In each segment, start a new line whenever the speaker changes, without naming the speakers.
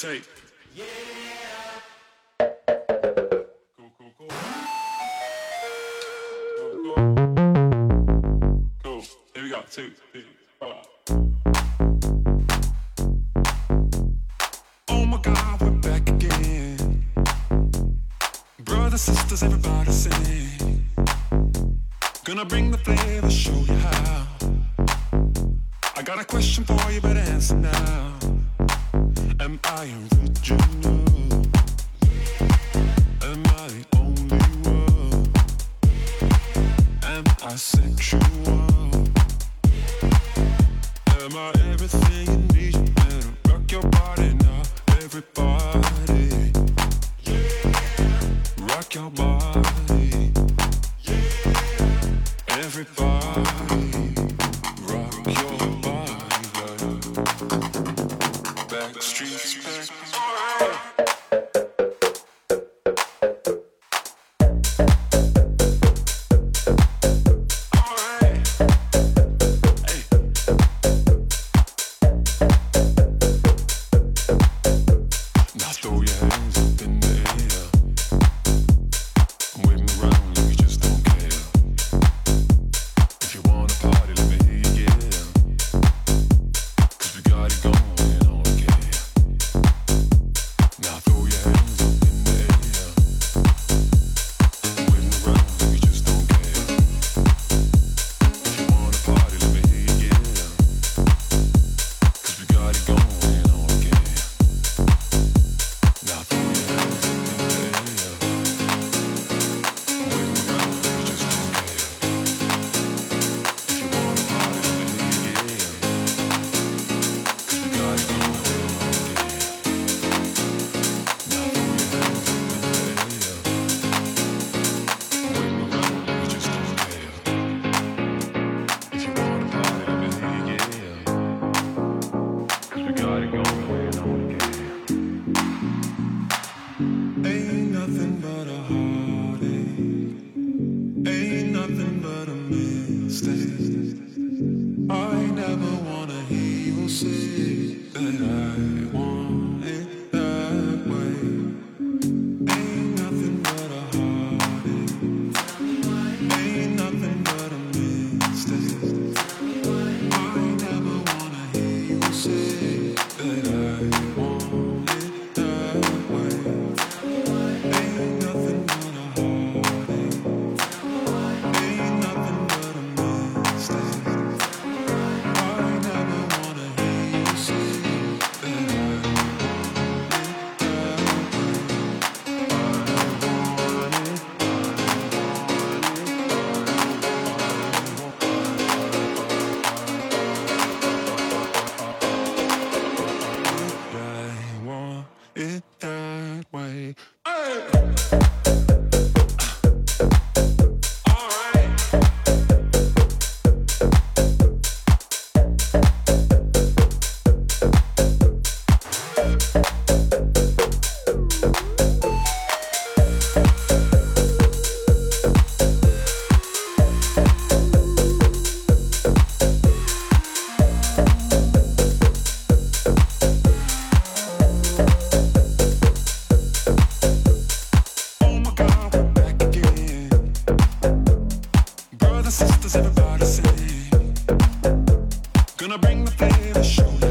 tape. Yeah. Oh my God, we're back again. Brothers, sisters, everybody sing. Gonna bring the flavor, show you how. I got a question for you, better answer now. Gonna bring the flavor, show you.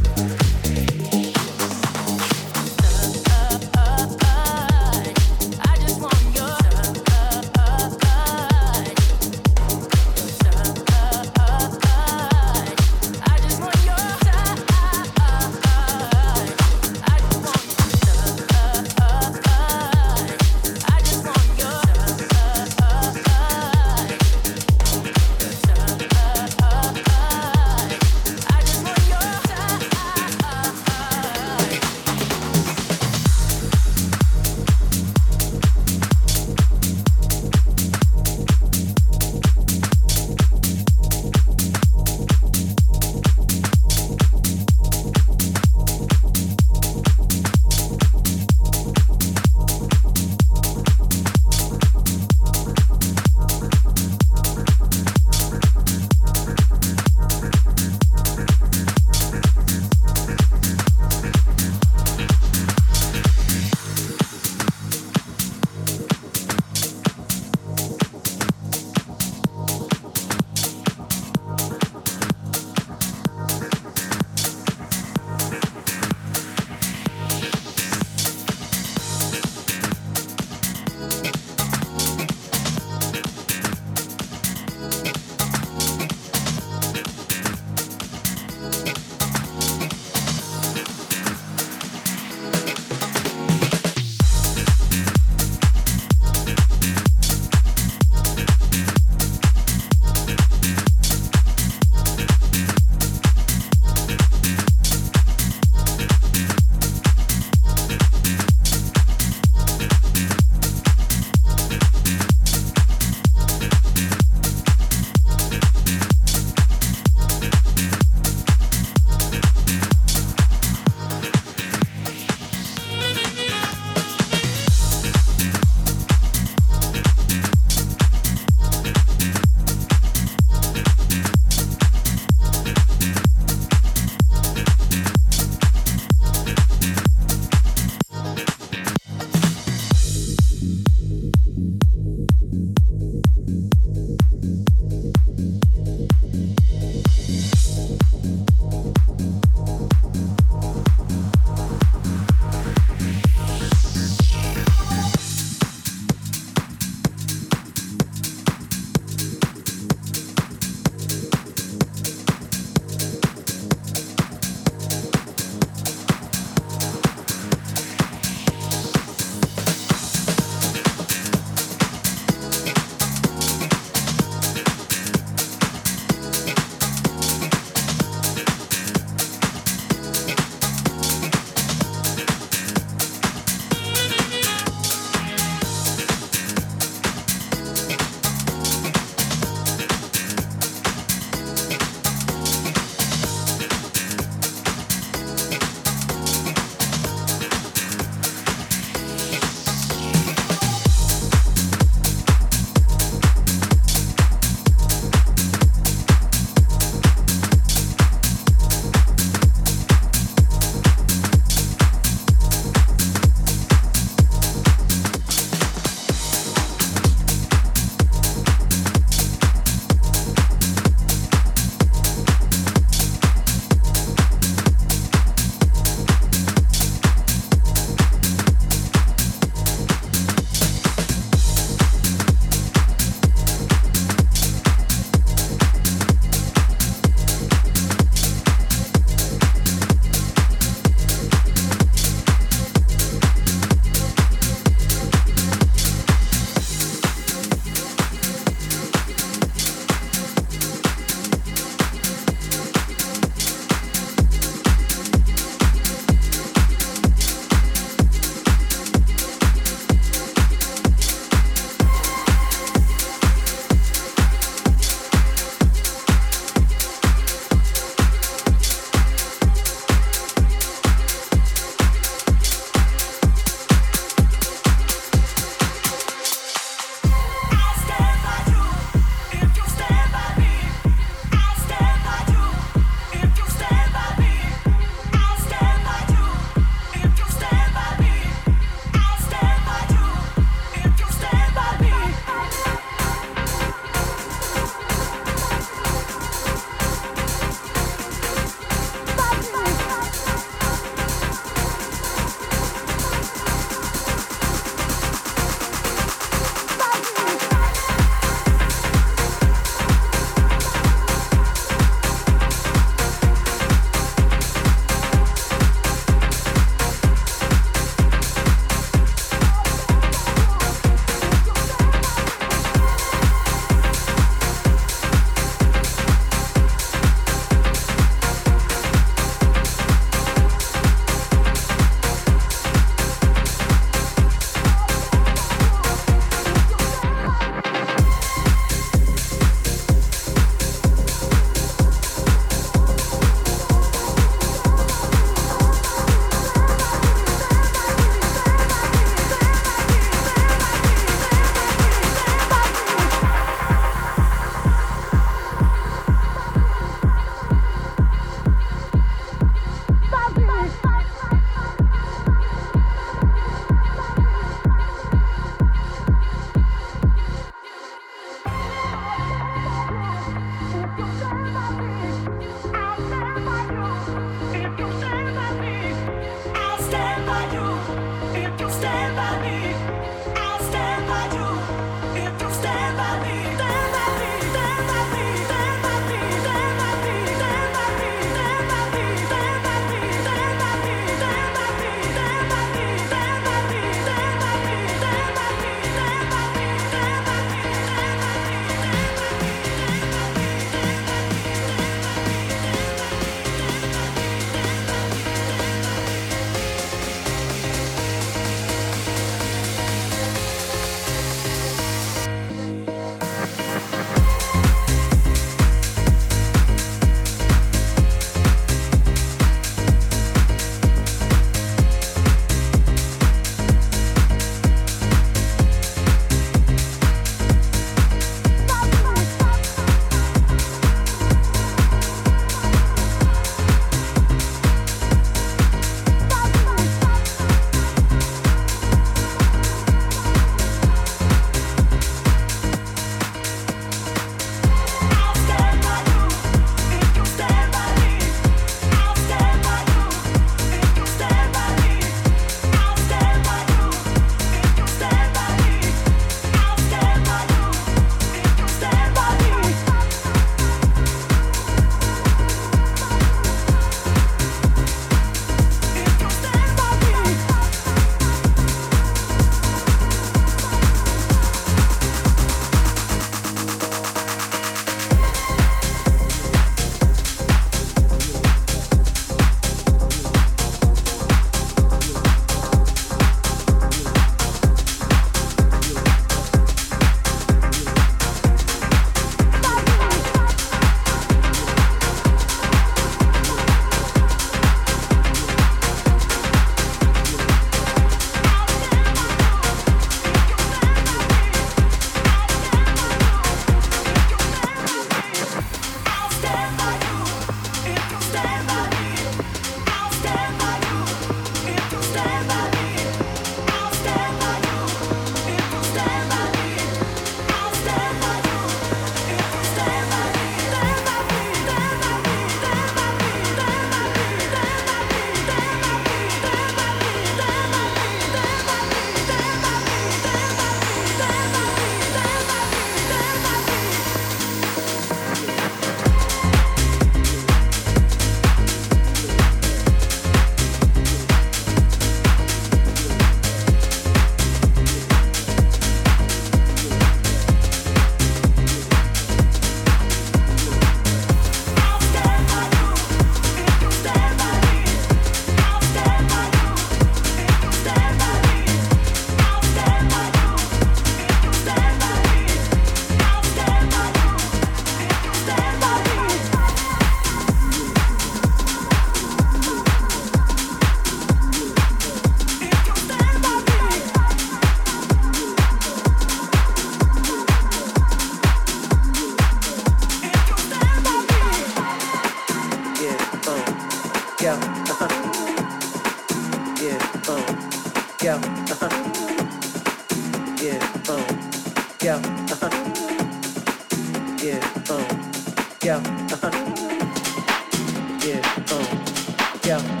Yeah. Uh,